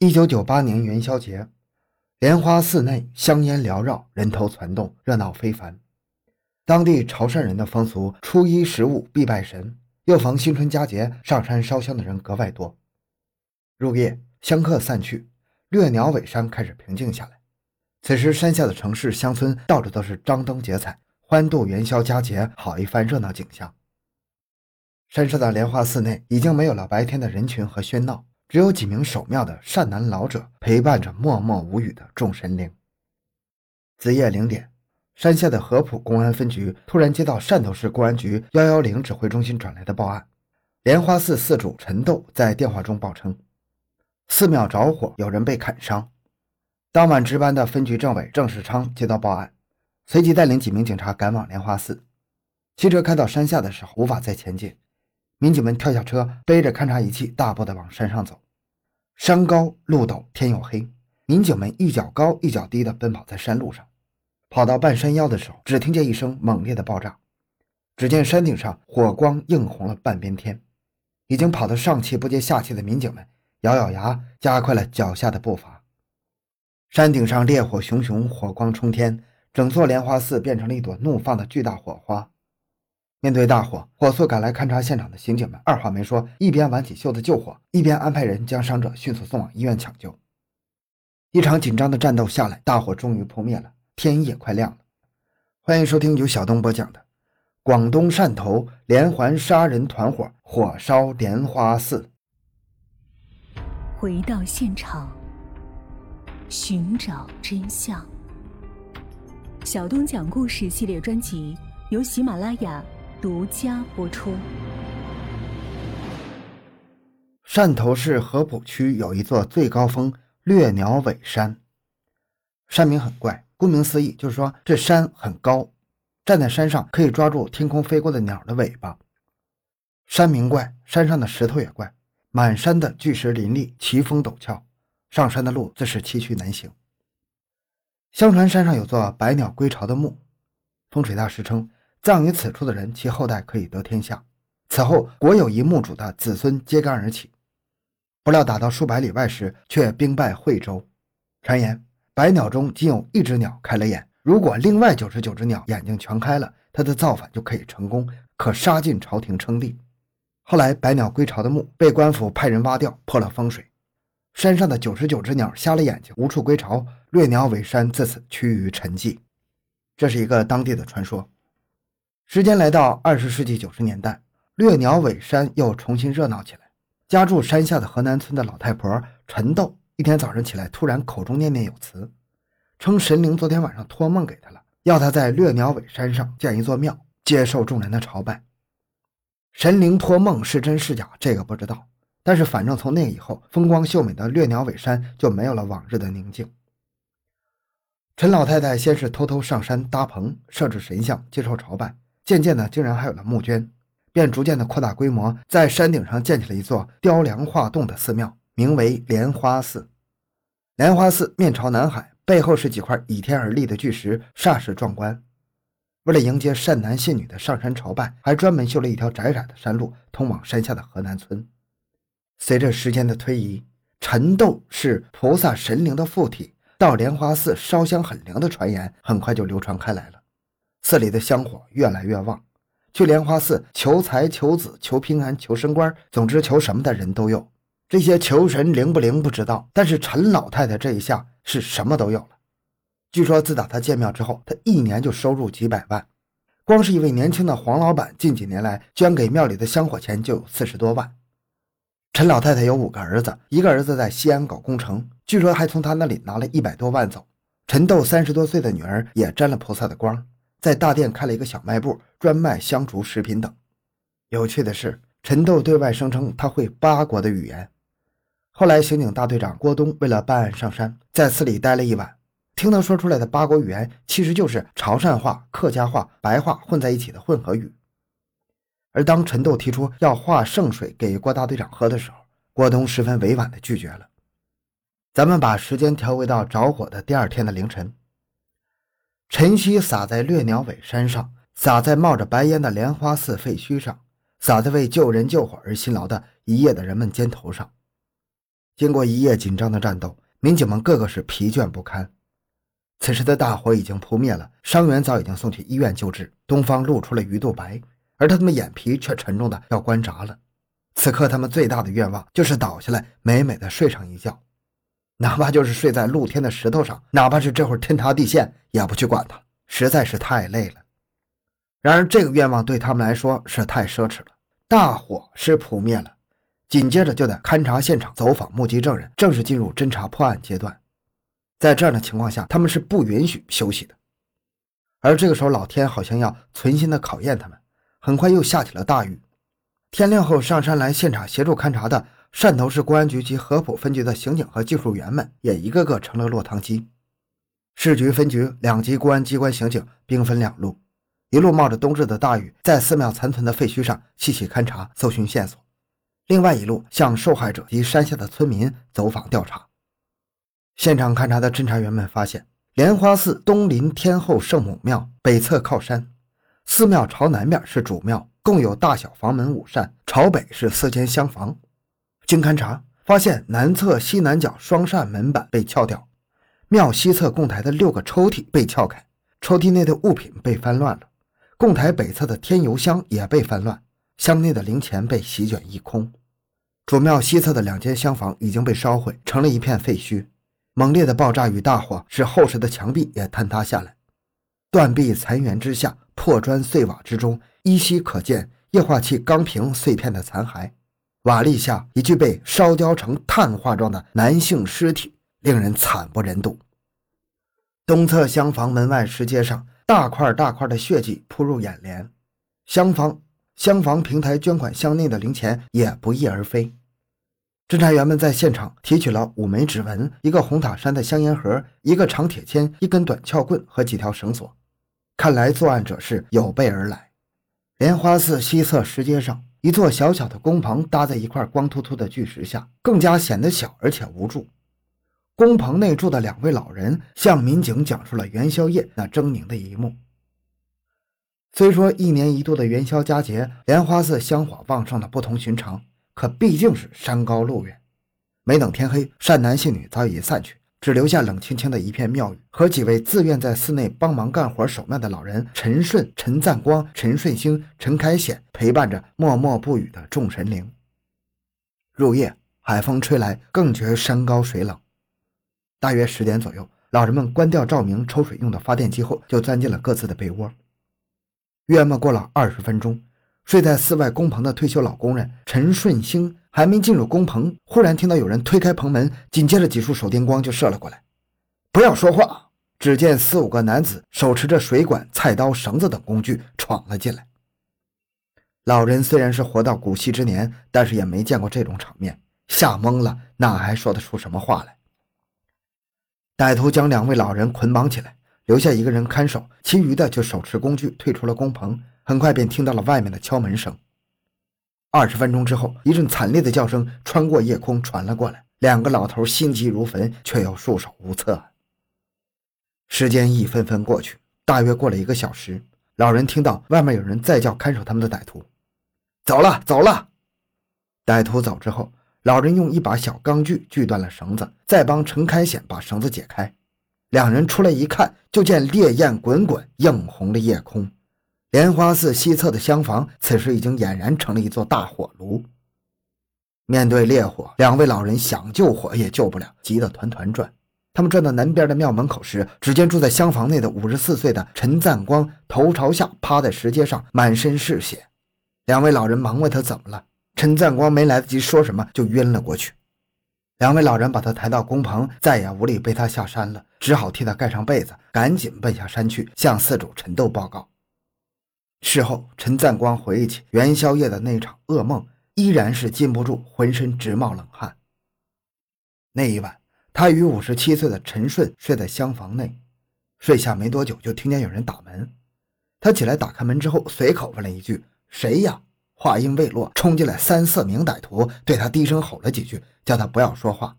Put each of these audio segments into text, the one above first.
一九九八年元宵节，莲花寺内香烟缭绕，人头攒动，热闹非凡。当地潮汕人的风俗，初一十五必拜神，又逢新春佳节，上山烧香的人格外多。入夜，香客散去，掠鸟尾山开始平静下来。此时，山下的城市乡村到处都是张灯结彩，欢度元宵佳节，好一番热闹景象。山上的莲花寺内已经没有了白天的人群和喧闹。只有几名守庙的善男老者陪伴着默默无语的众神灵。子夜零点，山下的合浦公安分局突然接到汕头市公安局幺幺零指挥中心转来的报案，莲花寺寺主陈斗在电话中报称，寺庙着火，有人被砍伤。当晚值班的分局政委郑世昌接到报案，随即带领几名警察赶往莲花寺。汽车开到山下的时候，无法再前进。民警们跳下车，背着勘察仪器，大步的往山上走。山高路陡，天又黑，民警们一脚高一脚低的奔跑在山路上。跑到半山腰的时候，只听见一声猛烈的爆炸，只见山顶上火光映红了半边天。已经跑得上气不接下气的民警们咬咬牙，加快了脚下的步伐。山顶上烈火熊熊，火光冲天，整座莲花寺变成了一朵怒放的巨大火花。面对大火，火速赶来勘察现场的刑警们二话没说，一边挽起袖子救火，一边安排人将伤者迅速送往医院抢救。一场紧张的战斗下来，大火终于扑灭了，天也快亮了。欢迎收听由小东播讲的《广东汕头连环杀人团伙火烧莲花寺》。回到现场，寻找真相。小东讲故事系列专辑由喜马拉雅。独家播出。汕头市合浦区有一座最高峰掠鸟尾山，山名很怪，顾名思义就是说这山很高，站在山上可以抓住天空飞过的鸟的尾巴。山名怪，山上的石头也怪，满山的巨石林立，奇峰陡峭，上山的路自是崎岖难行。相传山上有座百鸟归巢的墓，风水大师称。葬于此处的人，其后代可以得天下。此后，国有一墓主的子孙揭竿而起。不料打到数百里外时，却兵败惠州。传言百鸟中仅有一只鸟开了眼，如果另外九十九只鸟眼睛全开了，他的造反就可以成功，可杀进朝廷称帝。后来，百鸟归巢的墓被官府派人挖掉，破了风水。山上的九十九只鸟瞎了眼睛，无处归巢，掠鸟尾山自此趋于沉寂。这是一个当地的传说。时间来到二十世纪九十年代，掠鸟尾山又重新热闹起来。家住山下的河南村的老太婆陈豆，一天早上起来，突然口中念念有词，称神灵昨天晚上托梦给她了，要她在掠鸟尾山上建一座庙，接受众人的朝拜。神灵托梦是真是假，这个不知道。但是反正从那以后，风光秀美的掠鸟尾山就没有了往日的宁静。陈老太太先是偷偷上山搭棚，设置神像，接受朝拜。渐渐的，竟然还有了募捐，便逐渐的扩大规模，在山顶上建起了一座雕梁画栋的寺庙，名为莲花寺。莲花寺面朝南海，背后是几块倚天而立的巨石，煞是壮观。为了迎接善男信女的上山朝拜，还专门修了一条窄窄的山路，通往山下的河南村。随着时间的推移，陈斗是菩萨神灵的附体，到莲花寺烧香很灵的传言很快就流传开来了。寺里的香火越来越旺，去莲花寺求财、求子、求平安、求升官，总之求什么的人都有。这些求神灵不灵不知道，但是陈老太太这一下是什么都有了。据说自打她建庙之后，她一年就收入几百万。光是一位年轻的黄老板，近几年来捐给庙里的香火钱就有四十多万。陈老太太有五个儿子，一个儿子在西安搞工程，据说还从他那里拿了一百多万走。陈豆三十多岁的女儿也沾了菩萨的光。在大店开了一个小卖部，专卖香烛食品等。有趣的是，陈豆对外声称他会八国的语言。后来，刑警大队长郭东为了办案上山，在寺里待了一晚，听他说出来的八国语言，其实就是潮汕话、客家话、白话混在一起的混合语。而当陈豆提出要化圣水给郭大队长喝的时候，郭东十分委婉地拒绝了。咱们把时间调回到着火的第二天的凌晨。晨曦洒在掠鸟尾山上，洒在冒着白烟的莲花寺废墟上，洒在为救人救火而辛劳的一夜的人们肩头上。经过一夜紧张的战斗，民警们个个是疲倦不堪。此时的大火已经扑灭了，伤员早已经送去医院救治。东方露出了鱼肚白，而他们眼皮却沉重的要关闸了。此刻，他们最大的愿望就是倒下来，美美的睡上一觉，哪怕就是睡在露天的石头上，哪怕是这会儿天塌地陷，也不去管它，实在是太累了。然而，这个愿望对他们来说是太奢侈了。大火是扑灭了。紧接着就得勘察现场、走访目击证人，正式进入侦查破案阶段。在这样的情况下，他们是不允许休息的。而这个时候，老天好像要存心的考验他们。很快又下起了大雨。天亮后，上山来现场协助勘查的汕头市公安局及合浦分局的刑警和技术员们，也一个个成了落汤鸡。市局、分局两级公安机关刑警兵分两路，一路冒着冬日的大雨，在寺庙残存的废墟上细细勘查、搜寻线索。另外一路向受害者及山下的村民走访调查。现场勘查的侦查员们发现，莲花寺东临天后圣母庙，北侧靠山。寺庙朝南面是主庙，共有大小房门五扇，朝北是四间厢房。经勘查发现，南侧西南角双扇门板被撬掉，庙西侧供台的六个抽屉被撬开，抽屉内的物品被翻乱了，供台北侧的添油箱也被翻乱，箱内的零钱被席卷一空。主庙西侧的两间厢房已经被烧毁，成了一片废墟。猛烈的爆炸与大火使厚实的墙壁也坍塌下来，断壁残垣之下，破砖碎瓦之中，依稀可见液化气钢瓶碎片的残骸。瓦砾下一具被烧焦成碳化状的男性尸体，令人惨不忍睹。东侧厢房门外石阶上，大块大块的血迹扑入眼帘。厢房厢房平台捐款箱内的零钱也不翼而飞。侦查员们在现场提取了五枚指纹、一个红塔山的香烟盒、一个长铁签、一根短撬棍和几条绳索。看来作案者是有备而来。莲花寺西侧石阶上，一座小小的工棚搭在一块光秃秃的巨石下，更加显得小而且无助。工棚内住的两位老人向民警讲述了元宵夜那狰狞的一幕。虽说一年一度的元宵佳节，莲花寺香火旺盛的不同寻常。可毕竟是山高路远，没等天黑，善男信女早已散去，只留下冷清清的一片庙宇和几位自愿在寺内帮忙干活守庙的老人陈顺、陈赞光、陈顺兴、陈开显陪伴着默默不语的众神灵。入夜，海风吹来，更觉山高水冷。大约十点左右，老人们关掉照明、抽水用的发电机后，就钻进了各自的被窝。约莫过了二十分钟。睡在寺外工棚的退休老工人陈顺兴还没进入工棚，忽然听到有人推开棚门，紧接着几束手电光就射了过来。不要说话！只见四五个男子手持着水管、菜刀、绳子等工具闯了进来。老人虽然是活到古稀之年，但是也没见过这种场面，吓懵了，哪还说得出什么话来？歹徒将两位老人捆绑起来，留下一个人看守，其余的就手持工具退出了工棚。很快便听到了外面的敲门声。二十分钟之后，一阵惨烈的叫声穿过夜空传了过来。两个老头心急如焚，却又束手无策。时间一分分过去，大约过了一个小时，老人听到外面有人在叫看守他们的歹徒：“走了，走了！”歹徒走之后，老人用一把小钢锯锯断了绳子，再帮陈开显把绳子解开。两人出来一看，就见烈焰滚滚，映红了夜空。莲花寺西侧的厢房，此时已经俨然成了一座大火炉。面对烈火，两位老人想救火也救不了，急得团团转。他们转到南边的庙门口时，只见住在厢房内的五十四岁的陈赞光头朝下趴在石阶上，满身是血。两位老人忙问他怎么了，陈赞光没来得及说什么，就晕了过去。两位老人把他抬到工棚，再也无力背他下山了，只好替他盖上被子，赶紧奔下山去向寺主陈斗报告。事后，陈赞光回忆起元宵夜的那场噩梦，依然是禁不住浑身直冒冷汗。那一晚，他与五十七岁的陈顺睡在厢房内，睡下没多久，就听见有人打门。他起来打开门之后，随口问了一句：“谁呀？”话音未落，冲进来三四名歹徒，对他低声吼了几句，叫他不要说话。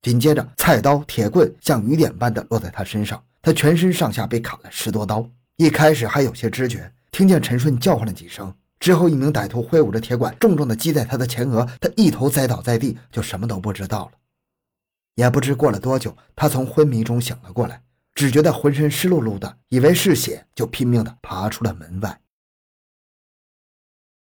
紧接着，菜刀、铁棍像雨点般的落在他身上，他全身上下被砍了十多刀。一开始还有些知觉。听见陈顺叫唤了几声，之后，一名歹徒挥舞着铁管，重重的击在他的前额，他一头栽倒在地，就什么都不知道了。也不知过了多久，他从昏迷中醒了过来，只觉得浑身湿漉漉的，以为是血，就拼命的爬出了门外。